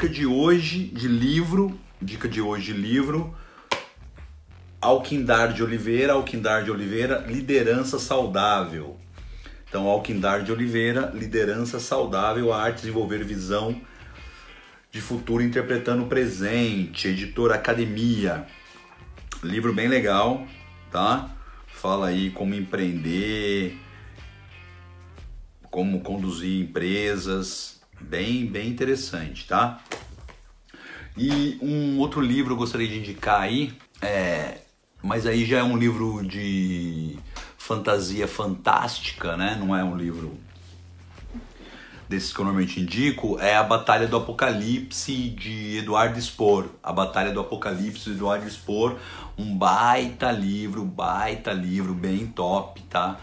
dica de hoje de livro, dica de hoje de livro, Alquindar de Oliveira, Alquindar de Oliveira, Liderança Saudável. Então, Alquindar de Oliveira, Liderança Saudável, a arte de desenvolver visão de futuro interpretando o presente, editora Academia. Livro bem legal, tá? Fala aí como empreender, como conduzir empresas, bem, bem interessante, tá? E um outro livro eu gostaria de indicar aí, é, mas aí já é um livro de fantasia fantástica, né? Não é um livro desses que eu normalmente indico, é a Batalha do Apocalipse de Eduardo Spohr. A Batalha do Apocalipse de Eduardo Spohr, um baita livro, baita livro, bem top, tá?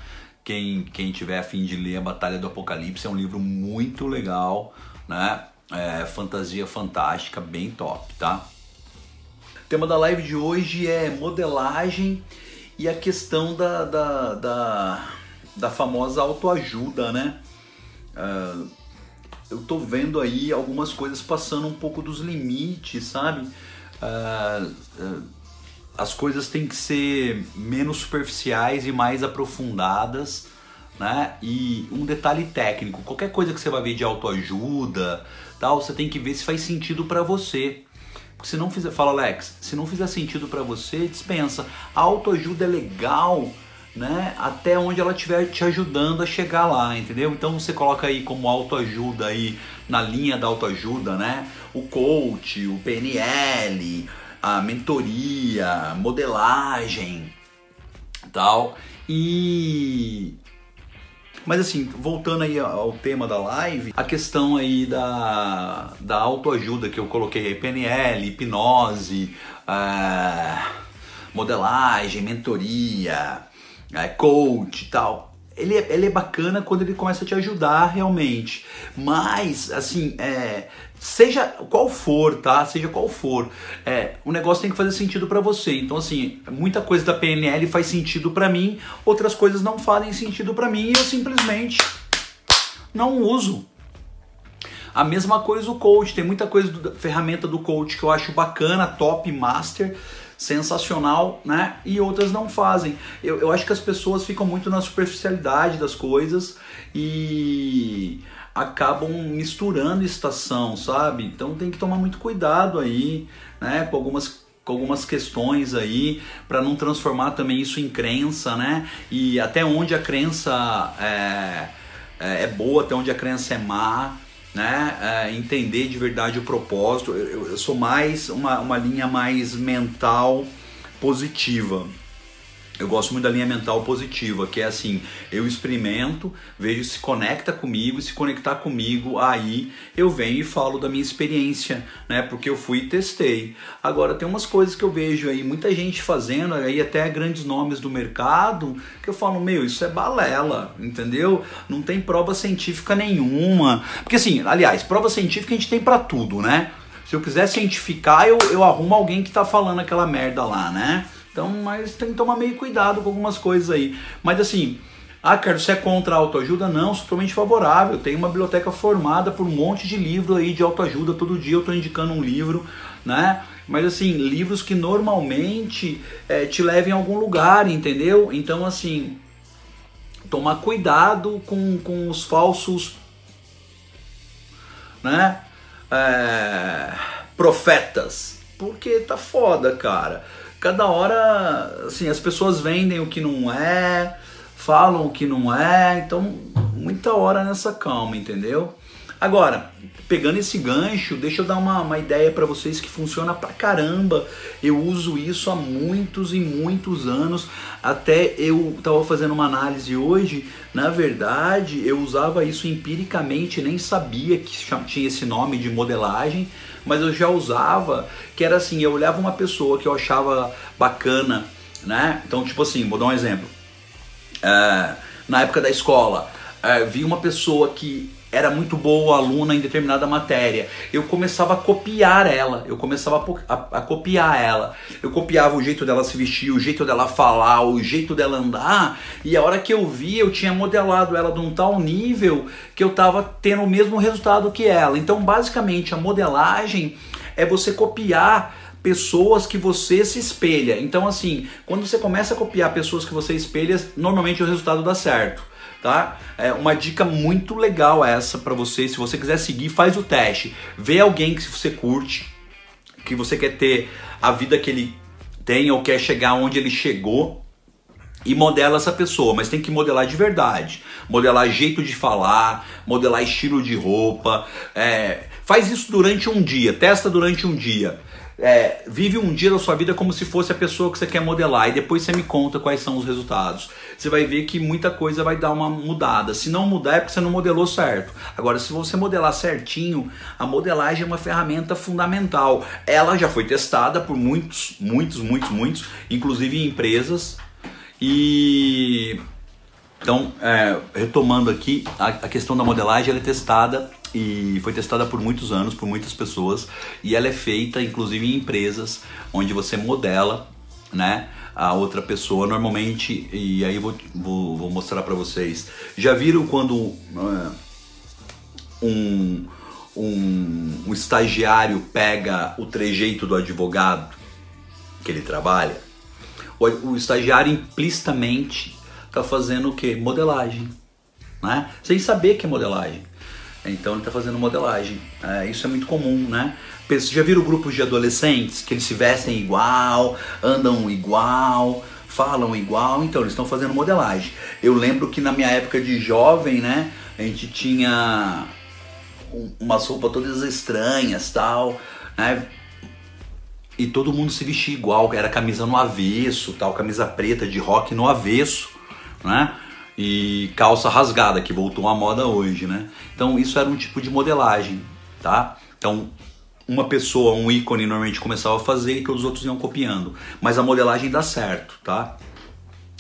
Quem, quem tiver afim de ler a Batalha do Apocalipse é um livro muito legal, né? É, fantasia fantástica, bem top, tá? O tema da live de hoje é modelagem e a questão da, da, da, da famosa autoajuda, né? Uh, eu tô vendo aí algumas coisas passando um pouco dos limites, sabe? Uh, uh, as coisas têm que ser menos superficiais e mais aprofundadas, né? E um detalhe técnico, qualquer coisa que você vai ver de autoajuda, tal, você tem que ver se faz sentido para você. Porque se não fizer, fala Alex, se não fizer sentido para você, dispensa. A autoajuda é legal, né? Até onde ela estiver te ajudando a chegar lá, entendeu? Então você coloca aí como autoajuda aí na linha da autoajuda, né? O coach, o PNL, a mentoria, modelagem, tal. E mas assim, voltando aí ao tema da live, a questão aí da, da autoajuda que eu coloquei aí, PNL, hipnose, uh, modelagem, mentoria, uh, coach e tal. Ele é, ele é bacana quando ele começa a te ajudar realmente. Mas, assim, é, seja qual for, tá? Seja qual for, é, o negócio tem que fazer sentido para você. Então, assim, muita coisa da PNL faz sentido para mim, outras coisas não fazem sentido para mim e eu simplesmente não uso. A mesma coisa o coach, tem muita coisa da ferramenta do coach que eu acho bacana, top, master, sensacional, né? E outras não fazem. Eu, eu acho que as pessoas ficam muito na superficialidade das coisas e acabam misturando estação, sabe? Então tem que tomar muito cuidado aí, né? Com algumas com algumas questões aí para não transformar também isso em crença, né? E até onde a crença é, é, é boa, até onde a crença é má, né? É, entender de verdade o propósito. Eu, eu sou mais uma, uma linha mais mental positiva. Eu gosto muito da linha mental positiva, que é assim, eu experimento, vejo se conecta comigo, se conectar comigo, aí eu venho e falo da minha experiência, né? Porque eu fui e testei. Agora tem umas coisas que eu vejo aí, muita gente fazendo, aí até grandes nomes do mercado, que eu falo, meu, isso é balela, entendeu? Não tem prova científica nenhuma. Porque assim, aliás, prova científica a gente tem para tudo, né? Se eu quiser cientificar, eu, eu arrumo alguém que tá falando aquela merda lá, né? Então, mas tem que tomar meio cuidado com algumas coisas aí. Mas assim, ah, Carlos, você é contra a autoajuda? Não, sou totalmente favorável. Tenho uma biblioteca formada por um monte de livro aí de autoajuda. Todo dia eu estou indicando um livro, né? Mas assim, livros que normalmente é, te levem a algum lugar, entendeu? Então, assim, tomar cuidado com, com os falsos, né? É, profetas. Porque tá foda, cara cada hora, assim, as pessoas vendem o que não é, falam o que não é, então muita hora nessa calma, entendeu? Agora, pegando esse gancho, deixa eu dar uma, uma ideia para vocês que funciona pra caramba. Eu uso isso há muitos e muitos anos. Até eu tava fazendo uma análise hoje. Na verdade, eu usava isso empiricamente, nem sabia que tinha esse nome de modelagem mas eu já usava, que era assim, eu olhava uma pessoa que eu achava bacana, né? Então, tipo assim, vou dar um exemplo. É, na época da escola, é, vi uma pessoa que era muito boa aluna em determinada matéria, eu começava a copiar ela, eu começava a, a, a, copiar ela. Eu copiava o jeito dela se vestir, o jeito dela falar, o jeito dela andar, e a hora que eu vi, eu tinha modelado ela de um tal nível que eu estava tendo o mesmo resultado que ela. Então, basicamente, a modelagem é você copiar pessoas que você se espelha. Então, assim, quando você começa a copiar pessoas que você espelha, normalmente o resultado dá certo tá? É uma dica muito legal essa para você. Se você quiser seguir, faz o teste. Vê alguém que você curte, que você quer ter a vida que ele tem ou quer chegar onde ele chegou e modela essa pessoa, mas tem que modelar de verdade. Modelar jeito de falar, modelar estilo de roupa. É, faz isso durante um dia, testa durante um dia. É, vive um dia da sua vida como se fosse a pessoa que você quer modelar e depois você me conta quais são os resultados. Você vai ver que muita coisa vai dar uma mudada. Se não mudar é porque você não modelou certo. Agora, se você modelar certinho, a modelagem é uma ferramenta fundamental. Ela já foi testada por muitos, muitos, muitos, muitos, inclusive em empresas. E então, é, retomando aqui, a, a, questão da modelagem ela é testada e foi testada por muitos anos, por muitas pessoas, e ela é feita inclusive em empresas onde você modela, né? A outra pessoa normalmente, e aí vou, vou, vou mostrar para vocês. Já viram quando é, um, um, um estagiário pega o trejeito do advogado que ele trabalha? O, o estagiário implicitamente está fazendo o que? Modelagem, né? Sem saber que é modelagem. Então ele está fazendo modelagem. É, isso é muito comum, né? Já viram grupos de adolescentes que eles se vestem igual, andam igual, falam igual, então eles estão fazendo modelagem. Eu lembro que na minha época de jovem, né, a gente tinha umas roupas todas estranhas, tal, né? E todo mundo se vestia igual, era camisa no avesso, tal, camisa preta de rock no avesso, né? E calça rasgada, que voltou à moda hoje, né? Então isso era um tipo de modelagem, tá? Então uma pessoa, um ícone normalmente começava a fazer e todos os outros iam copiando. Mas a modelagem dá certo, tá?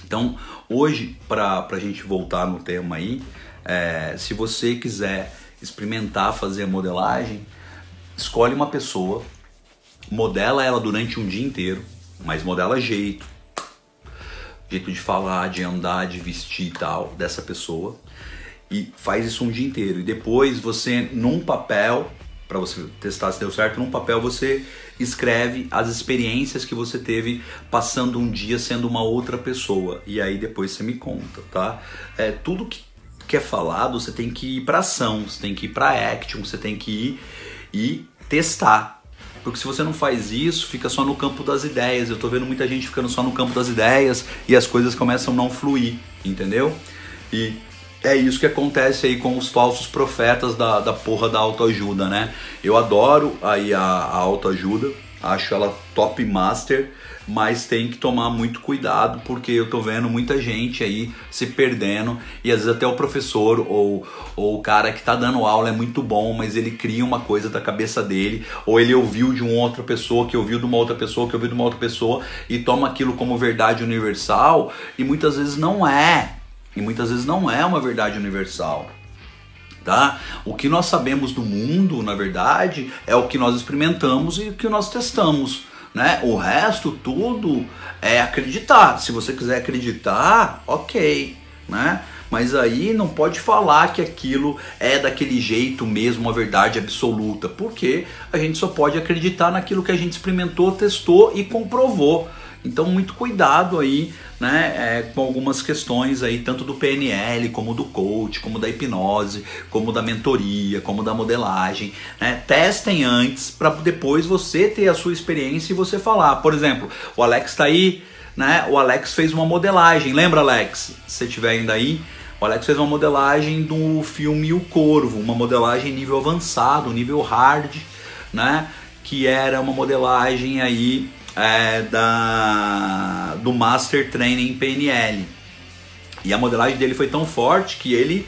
Então, hoje, para a gente voltar no tema aí, é, se você quiser experimentar fazer a modelagem, escolhe uma pessoa, modela ela durante um dia inteiro, mas modela jeito, jeito de falar, de andar, de vestir e tal dessa pessoa e faz isso um dia inteiro. E depois você, num papel, para você testar se deu certo, num papel você escreve as experiências que você teve passando um dia sendo uma outra pessoa. E aí depois você me conta, tá? É, tudo que, que é falado, você tem que ir para ação, você tem que ir para action, você tem que ir e testar. Porque se você não faz isso, fica só no campo das ideias. Eu tô vendo muita gente ficando só no campo das ideias e as coisas começam a não fluir, entendeu? E é isso que acontece aí com os falsos profetas da, da porra da autoajuda, né? Eu adoro aí a, a autoajuda, acho ela top master, mas tem que tomar muito cuidado porque eu tô vendo muita gente aí se perdendo e às vezes até o professor ou, ou o cara que tá dando aula é muito bom, mas ele cria uma coisa da cabeça dele, ou ele ouviu de uma outra pessoa, que ouviu de uma outra pessoa, que ouviu de uma outra pessoa e toma aquilo como verdade universal e muitas vezes não é e muitas vezes não é uma verdade universal. Tá? O que nós sabemos do mundo, na verdade, é o que nós experimentamos e o que nós testamos. Né? O resto tudo é acreditar. Se você quiser acreditar, ok. Né? Mas aí não pode falar que aquilo é daquele jeito mesmo, uma verdade absoluta, porque a gente só pode acreditar naquilo que a gente experimentou, testou e comprovou. Então, muito cuidado aí né, é, com algumas questões aí, tanto do PNL, como do coach, como da hipnose, como da mentoria, como da modelagem. Né? Testem antes para depois você ter a sua experiência e você falar. Por exemplo, o Alex está aí, né? O Alex fez uma modelagem. Lembra, Alex? Se você estiver ainda aí, o Alex fez uma modelagem do filme O Corvo, uma modelagem nível avançado, nível hard, né? Que era uma modelagem aí é, da, do Master Training PNL. E a modelagem dele foi tão forte que ele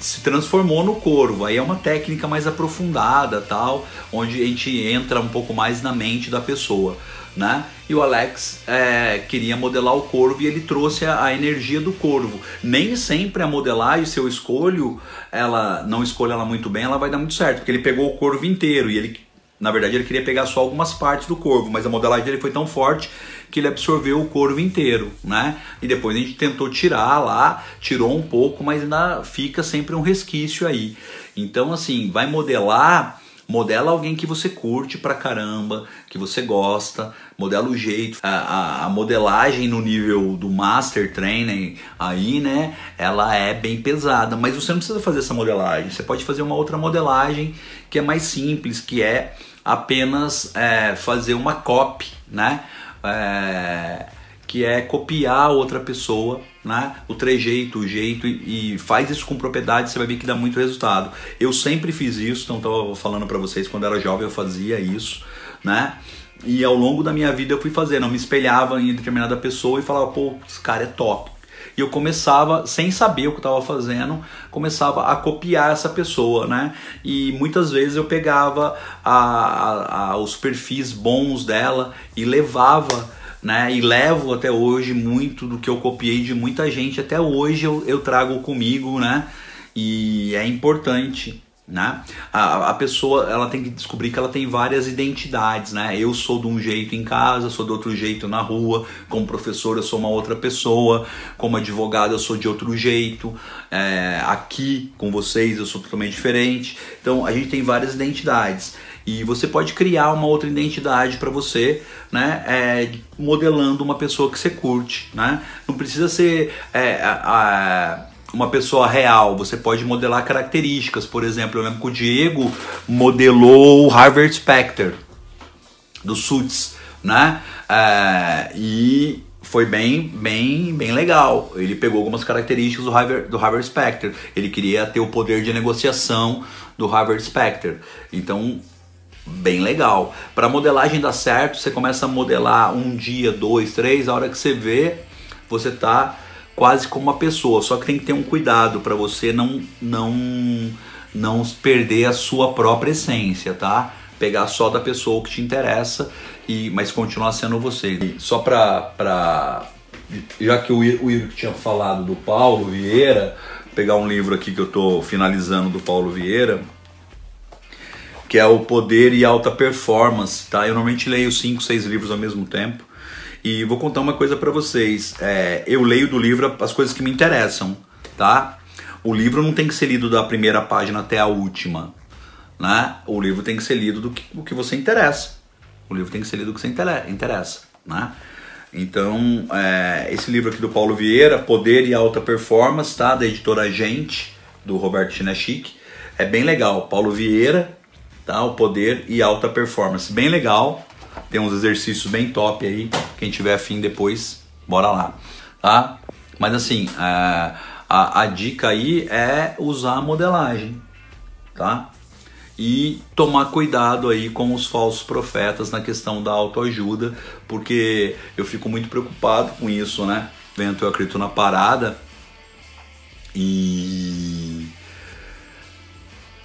se transformou no corvo. Aí é uma técnica mais aprofundada, tal, onde a gente entra um pouco mais na mente da pessoa. né? E o Alex é, queria modelar o corvo e ele trouxe a, a, energia do corvo. Nem sempre a modelagem, se eu escolho, ela não escolho ela muito bem, ela vai dar muito certo, porque ele pegou o corvo inteiro e ele, na verdade, ele queria pegar só algumas partes do corvo, mas a modelagem dele foi tão forte que ele absorveu o corvo inteiro, né? E depois a gente tentou tirar lá, tirou um pouco, mas ainda fica sempre um resquício aí. Então, assim, vai modelar modela alguém que você curte pra caramba, que você gosta, modela o jeito. A, a, a, modelagem no nível do Master Training aí, né, ela é bem pesada, mas você não precisa fazer essa modelagem, você pode fazer uma outra modelagem que é mais simples, que é apenas é, fazer uma copy, né, é, que é copiar outra pessoa né? o trejeito, o jeito e, e, faz isso com propriedade, você vai ver que dá muito resultado. Eu sempre fiz isso, então estava falando para vocês quando era jovem eu fazia isso, né? E ao longo da minha vida eu fui fazendo, eu me espelhava em determinada pessoa e falava, pô, esse cara é top. E eu começava, sem saber o que estava fazendo, começava a copiar essa pessoa, né? E muitas vezes eu pegava a, a, a, os perfis bons dela e levava né? E levo até hoje muito do que eu copiei de muita gente, até hoje eu, eu trago comigo, né? E é importante, né? A, a pessoa ela tem que descobrir que ela tem várias identidades, né? Eu sou de um jeito em casa, sou de outro jeito na rua, como professor eu sou uma outra pessoa, como advogado eu sou de outro jeito, é, aqui com vocês eu sou totalmente diferente. Então a gente tem várias identidades. E você pode criar uma outra identidade para você, né? É, modelando uma pessoa que você curte, né? Não precisa ser é, a, uma pessoa real, você pode modelar características. Por exemplo, eu lembro que o Diego modelou o Harvard Specter do Suits, né? É, e foi bem, bem, bem legal. Ele pegou algumas características do Harvard, do Harvard Specter. Ele queria ter o poder de negociação do Harvard Specter. Então bem legal. Para modelagem dar certo, você começa a modelar um dia, dois, três, a hora que você vê, você tá quase como uma pessoa. Só que tem que ter um cuidado para você não não não perder a sua própria essência, tá? Pegar só da pessoa que te interessa e mas continuar sendo você. E só para para já que o Igor tinha falado do Paulo Vieira, pegar um livro aqui que eu tô finalizando do Paulo Vieira, que é o Poder e Alta Performance, tá? Eu normalmente leio cinco, seis livros ao mesmo tempo. E vou contar uma coisa para vocês. É, eu leio do livro as coisas que me interessam, tá? O livro não tem que ser lido da primeira página até a última, né? O livro tem que ser lido do que, do que você interessa. O livro tem que ser lido do que você interessa, né? Então, é, esse livro aqui do Paulo Vieira, Poder e Alta Performance, tá? Da editora Gente, do Roberto Chinachic. É bem legal. Paulo Vieira, tá? O poder e alta performance. Bem legal. Tem uns exercícios bem top aí. Quem tiver afim depois, bora lá, tá? Mas assim, a, a, a dica aí é usar a modelagem, tá? E tomar cuidado aí com os falsos profetas na questão da autoajuda, porque eu fico muito preocupado com isso, né? Vento, eu acredito na parada e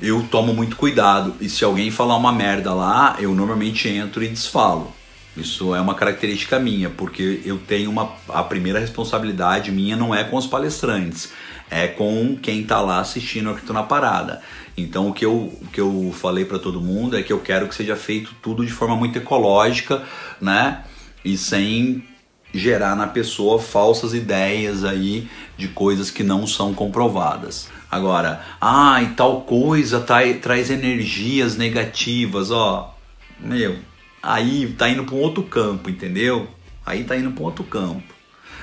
eu tomo muito cuidado. E se alguém falar uma merda lá, eu normalmente entro e desfalo. Isso é uma característica minha, porque eu tenho uma. A primeira responsabilidade minha não é com os palestrantes, é com quem está lá assistindo aqui na parada. Então o que eu, o que eu falei para todo mundo é que eu quero que seja feito tudo de forma muito ecológica, né? E sem gerar na pessoa falsas ideias aí de coisas que não são comprovadas. Agora, ah, e tal coisa traz energias negativas, ó. Meu, aí tá indo para um outro campo, entendeu? Aí tá indo para um outro campo.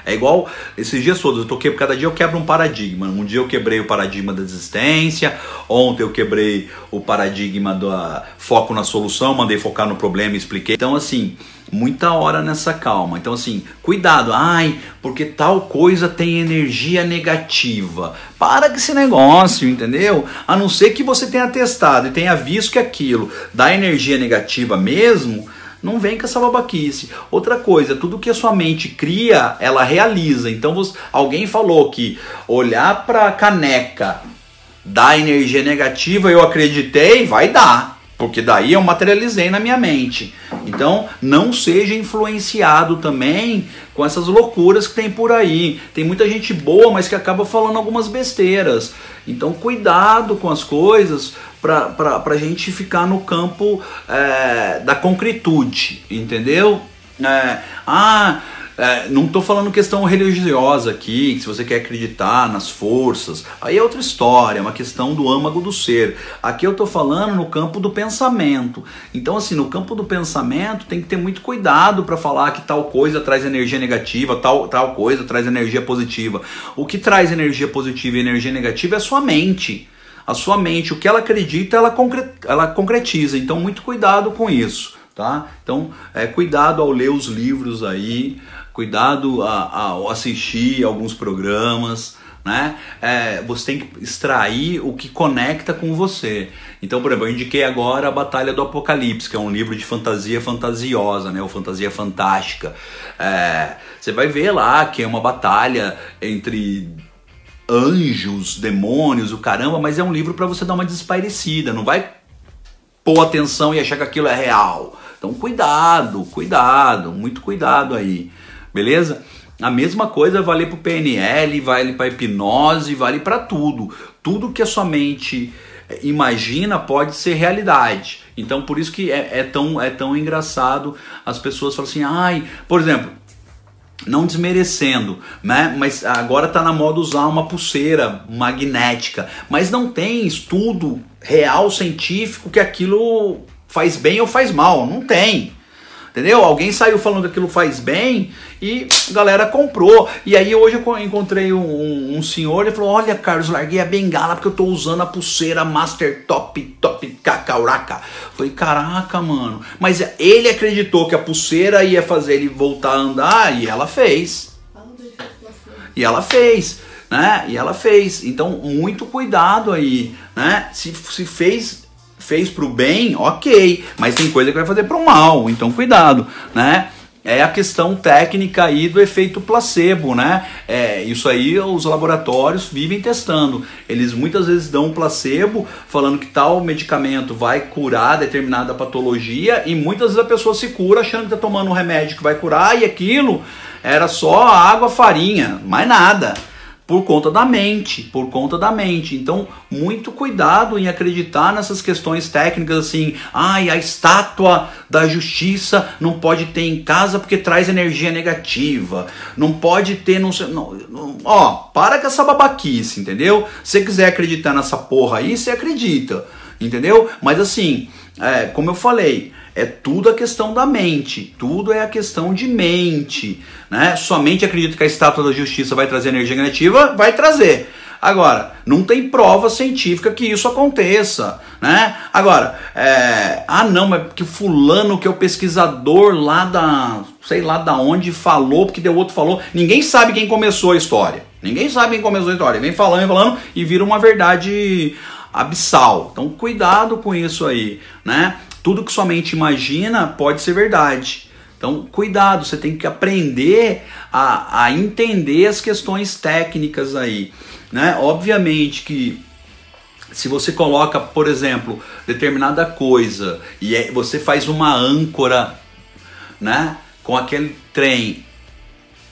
É igual esses dias todos, eu toquei, cada dia eu quebro um paradigma. Um dia eu quebrei o paradigma da existência, ontem eu quebrei o paradigma do foco na solução, mandei focar no problema e expliquei. Então, assim, muita hora nessa calma. Então, assim, cuidado, ai, porque tal coisa tem energia negativa. Para com esse negócio, entendeu? A não ser que você tenha testado e tenha visto que aquilo dá energia negativa mesmo não vem com essa babaquice. Outra coisa, tudo que a sua mente cria, ela realiza. Então, você, alguém falou que olhar para a caneca dá energia negativa, eu acreditei, vai dar. Porque daí eu materializei na minha mente. Então, não seja influenciado também com essas loucuras que tem por aí. Tem muita gente boa, mas que acaba falando algumas besteiras. Então, cuidado com as coisas para a gente ficar no campo é, da concretude, entendeu? É, ah é, não estou falando questão religiosa aqui, se você quer acreditar nas forças, aí é outra história, é uma questão do âmago do ser. Aqui eu estou falando no campo do pensamento. Então, assim, no campo do pensamento tem que ter muito cuidado para falar que tal coisa traz energia negativa, tal, tal coisa traz energia positiva. O que traz energia positiva e energia negativa é a sua mente. A sua mente, o que ela acredita, ela, concre ela concretiza. Então, muito cuidado com isso. Tá? Então, é, cuidado ao ler os livros aí, cuidado ao assistir alguns programas, né? É, você tem que extrair o que conecta com você. Então, por exemplo, eu indiquei agora a Batalha do Apocalipse, que é um livro de fantasia fantasiosa, né? Ou fantasia fantástica. É, você vai ver lá que é uma batalha entre anjos, demônios, o caramba, mas é um livro para você dar uma desespairecida, não vai pôr atenção e achar que aquilo é real. Então, cuidado, cuidado, muito cuidado aí beleza? A mesma coisa vale para o PNL, vale para hipnose, vale para tudo. Tudo que a sua mente eh, imagina pode ser realidade. Então por isso que é, é, tão, é tão engraçado as pessoas falam assim, ai, por exemplo, não desmerecendo, né? Mas agora está na moda usar uma pulseira magnética, mas não tem estudo real científico que aquilo faz bem ou faz mal, não tem. Entendeu? Alguém saiu falando que aquilo faz bem e a galera comprou. E aí hoje eu encontrei um, um, um senhor e falou: Olha, Carlos, larguei a bengala porque eu tô usando a pulseira Master Top Top Cacauraca. Falei, caraca, mano. Mas ele acreditou que a pulseira ia fazer ele voltar a andar e ela fez. E ela fez. Né? E ela fez. Então, muito cuidado aí, né? Se, se fez fez para o bem, ok, mas tem coisa que vai fazer para o mal, então cuidado, né? É a questão técnica aí do efeito placebo, né? É, isso aí os laboratórios vivem testando. Eles muitas vezes dão um placebo falando que tal medicamento vai curar determinada patologia e muitas vezes a pessoa se cura achando que está tomando um remédio que vai curar e aquilo era só água, farinha, mais nada por conta da mente, por conta da mente. Então, muito cuidado em acreditar nessas questões técnicas assim, ai, a estátua da justiça não pode ter em casa porque traz energia negativa. Não pode ter não, não, não ó, para com essa babaquice, entendeu? Se você quiser acreditar nessa porra aí, você acredita, entendeu? Mas assim, é, como eu falei, é tudo a questão da mente, tudo é a questão de mente, né? Somente acredito que a estátua da justiça vai trazer energia negativa, vai trazer. Agora, não tem prova científica que isso aconteça, né? Agora, é... ah não, mas que fulano que é o pesquisador lá da, sei lá da onde falou, porque deu outro falou, ninguém sabe quem começou a história. Ninguém sabe quem começou a história. Vem falando e falando e vira uma verdade abissal. Então, cuidado com isso aí, né? Tudo que sua mente imagina pode ser verdade. Então, cuidado, você tem que aprender a, a entender as questões técnicas aí. Né? Obviamente que se você coloca, por exemplo, determinada coisa e é, você faz uma âncora né, com aquele trem,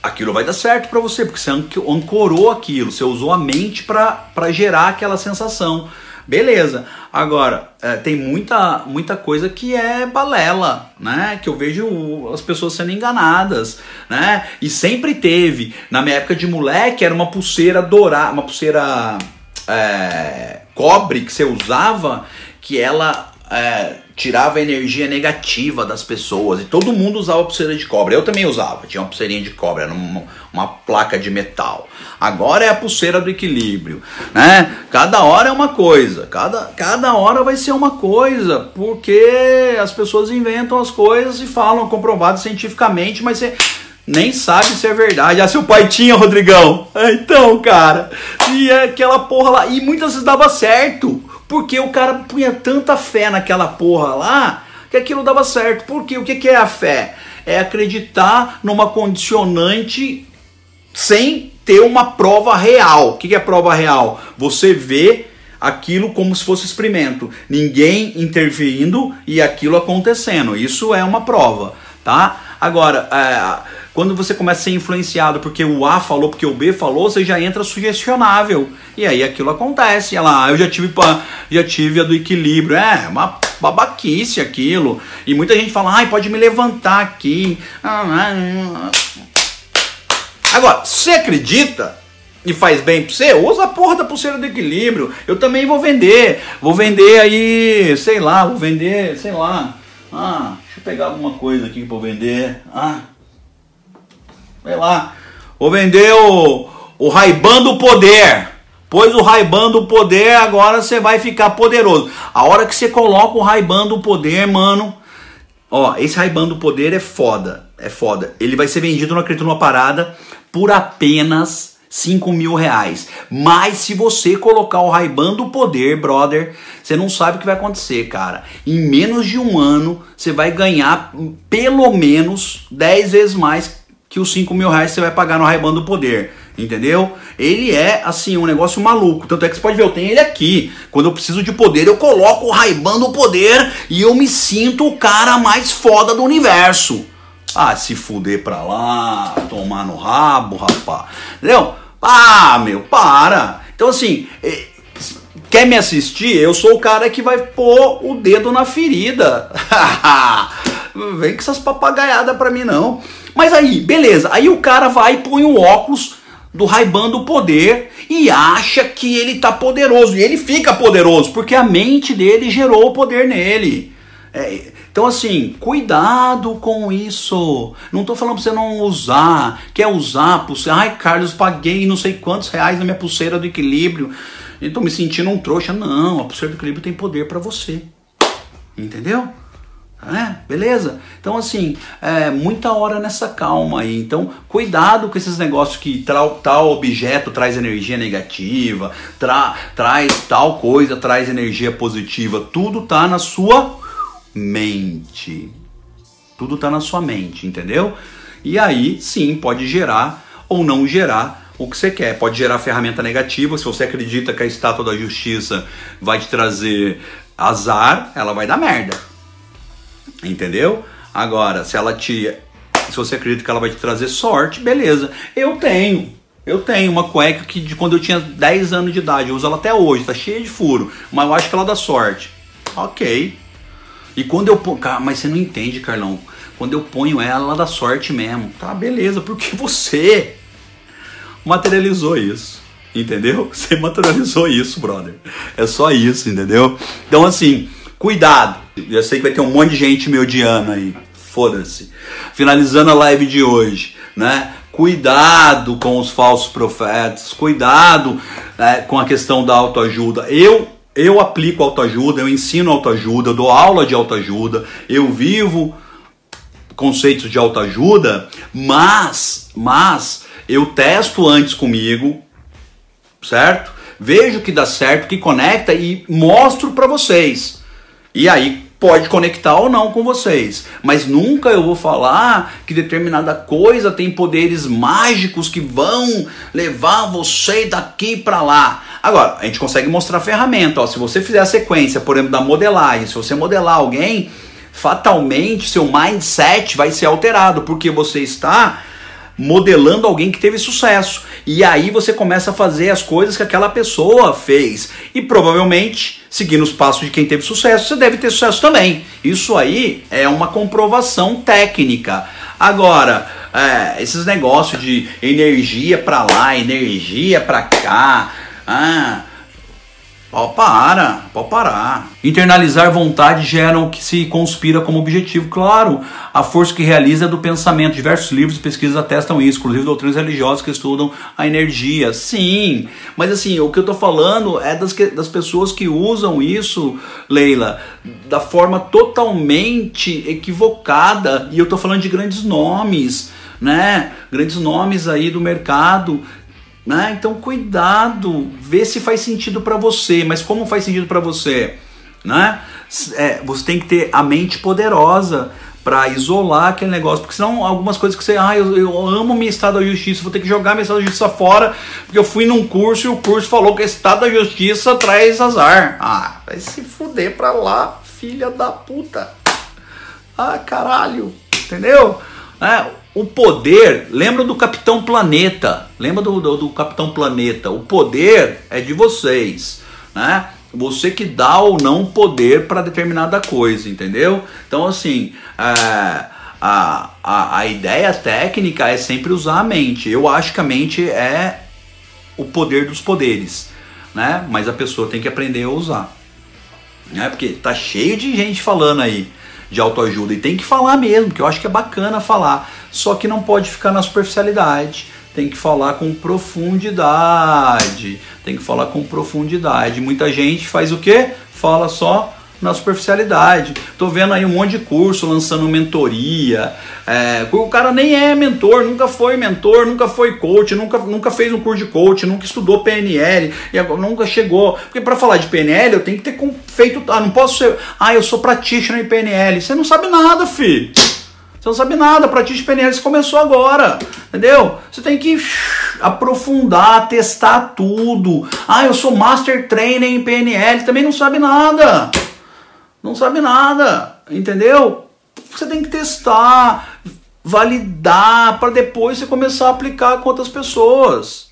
aquilo vai dar certo para você, porque você ancorou aquilo, você usou a mente para gerar aquela sensação. Beleza. Agora, é, tem muita, muita coisa que é balela, né? Que eu vejo as pessoas sendo enganadas, né? E sempre teve. Na minha época de moleque, era uma pulseira dourada, uma pulseira é, cobre que você usava, que ela é, tirava energia negativa das pessoas. E todo mundo usava pulseira de cobre. Eu também usava, tinha uma pulseirinha de cobre, era uma, uma placa de metal. Agora é a pulseira do equilíbrio, né? Cada hora é uma coisa, cada, cada hora vai ser uma coisa, porque as pessoas inventam as coisas e falam comprovado cientificamente, mas você nem sabe se é verdade. Ah, seu pai tinha, Rodrigão. É, então, cara, e é aquela porra lá, e muitas vezes dava certo, porque o cara punha tanta fé naquela porra lá, que aquilo dava certo. Porque o que, é a fé? É acreditar numa condicionante sem ter uma prova real. O que é prova real? Você vê aquilo como se fosse experimento. Ninguém intervindo e aquilo acontecendo. Isso é uma prova, tá? Agora, é, quando você começa a ser influenciado porque o A falou, porque o B falou, você já entra sugestionável. E aí aquilo acontece. Ela, ah, eu já tive, já tive a do equilíbrio. É, uma babaquice aquilo. E muita gente fala, ai, pode me levantar aqui. Agora, você acredita e faz bem pra você, usa a porra da pulseira do equilíbrio. Eu também vou vender. Vou vender aí, sei lá, vou vender, sei lá. Ah, deixa eu pegar alguma coisa aqui pra vender. Ah, sei lá. Vou vender o, o do Poder. Pois o Raiban do Poder, agora você vai ficar poderoso. A hora que você coloca o Raiban do Poder, mano. Ó, esse Raiban do Poder é foda. É foda. Ele vai ser vendido, não acredito, numa parada por apenas 5 mil reais. Mas se você colocar o Raiban do Poder, brother, você não sabe o que vai acontecer, cara. Em menos de um ano, você vai ganhar pelo menos 10 vezes mais que os 5 mil reais você vai pagar no Raiban do Poder. Entendeu? Ele é assim um negócio maluco. Tanto é que você pode ver, eu tenho ele aqui. Quando eu preciso de poder, eu coloco o Raiban do poder e eu me sinto o cara mais foda do universo. Ah, se fuder pra lá, tomar no rabo, rapaz. Entendeu? Ah, meu, para. Então, assim, eh, quer me assistir? Eu sou o cara que vai pôr o dedo na ferida. Vem com essas papagaiadas pra mim, não. Mas aí, beleza. Aí o cara vai e põe o óculos do Raiban do poder e acha que ele tá poderoso. E ele fica poderoso, porque a mente dele gerou o poder nele. É, então, assim, cuidado com isso. Não estou falando para você não usar. Quer usar pulseira? Ai, Carlos, paguei não sei quantos reais na minha pulseira do equilíbrio. Estou me sentindo um trouxa. Não, a pulseira do equilíbrio tem poder para você. Entendeu? É, beleza? Então, assim, é, muita hora nessa calma aí. Então, cuidado com esses negócios que tal, tal objeto traz energia negativa, tra, traz tal coisa, traz energia positiva. Tudo tá na sua mente. Tudo está na sua mente, entendeu? E aí, sim, pode gerar ou não gerar o que você quer. Pode gerar ferramenta negativa. Se você acredita que a estátua da justiça vai te trazer azar, ela vai dar merda. Entendeu? Agora, se ela te. Se você acredita que ela vai te trazer sorte, beleza. Eu tenho. Eu tenho uma cueca que de quando eu tinha 10 anos de idade, eu uso ela até hoje, tá cheia de furo, mas eu acho que ela dá sorte. Ok, e quando eu ponho. Mas você não entende, Carlão. Quando eu ponho ela, ela dá sorte mesmo. Tá, beleza, porque você materializou isso. Entendeu? Você materializou isso, brother. É só isso, entendeu? Então, assim, cuidado. Eu sei que vai ter um monte de gente me odiando aí. Foda-se. Finalizando a live de hoje, né? Cuidado com os falsos profetas. Cuidado né, com a questão da autoajuda. Eu eu aplico autoajuda, eu ensino autoajuda, eu dou aula de autoajuda, eu vivo conceitos de autoajuda, mas, mas eu testo antes comigo, certo? Vejo que dá certo, que conecta e mostro para vocês. E aí pode conectar ou não com vocês, mas nunca eu vou falar que determinada coisa tem poderes mágicos que vão levar você daqui para lá. Agora, a gente consegue mostrar ferramenta. Ó, se você fizer a sequência, por exemplo, da modelagem, se você modelar alguém, fatalmente seu mindset vai ser alterado, porque você está modelando alguém que teve sucesso. E aí você começa a fazer as coisas que aquela pessoa fez. E provavelmente, seguindo os passos de quem teve sucesso, você deve ter sucesso também. Isso aí é uma comprovação técnica. Agora, é, esses negócios de energia para lá, energia para cá, ah, Parar, pode parar. Internalizar vontade gera o que se conspira como objetivo. Claro, a força que realiza é do pensamento. Diversos livros e pesquisas atestam isso, inclusive doutrinas religiosas que estudam a energia. Sim, mas assim, o que eu estou falando é das, que, das pessoas que usam isso, Leila, da forma totalmente equivocada. E eu estou falando de grandes nomes, né? Grandes nomes aí do mercado né? Então cuidado, vê se faz sentido para você, mas como faz sentido para você, né? É, você tem que ter a mente poderosa para isolar aquele negócio, porque senão algumas coisas que você, ah, eu, eu amo minha estado da justiça, vou ter que jogar minha estado da justiça fora, porque eu fui num curso e o curso falou que estado da justiça traz azar. Ah, vai se fuder pra lá, filha da puta. Ah, caralho, entendeu? É, o poder, lembra do Capitão Planeta, lembra do, do, do Capitão Planeta, o poder é de vocês, né? você que dá ou não poder para determinada coisa, entendeu? Então, assim, é, a, a, a ideia técnica é sempre usar a mente. Eu acho que a mente é o poder dos poderes, né? Mas a pessoa tem que aprender a usar, né? Porque tá cheio de gente falando aí de autoajuda e tem que falar mesmo, que eu acho que é bacana falar, só que não pode ficar na superficialidade tem que falar com profundidade. Tem que falar com profundidade. Muita gente faz o quê? Fala só na superficialidade. Tô vendo aí um monte de curso lançando mentoria. É, o cara nem é mentor, nunca foi mentor, nunca foi coach, nunca, nunca fez um curso de coach, nunca estudou PNL, e agora, nunca chegou. Porque para falar de PNL eu tenho que ter feito. Ah, não posso ser. Ah, eu sou practitioner em PNL. Você não sabe nada, filho. Você não sabe nada, para ti de PNL você começou agora, entendeu? Você tem que aprofundar, testar tudo. Ah, eu sou Master Trainer em PNL, também não sabe nada. Não sabe nada, entendeu? Você tem que testar, validar, para depois você começar a aplicar com outras pessoas.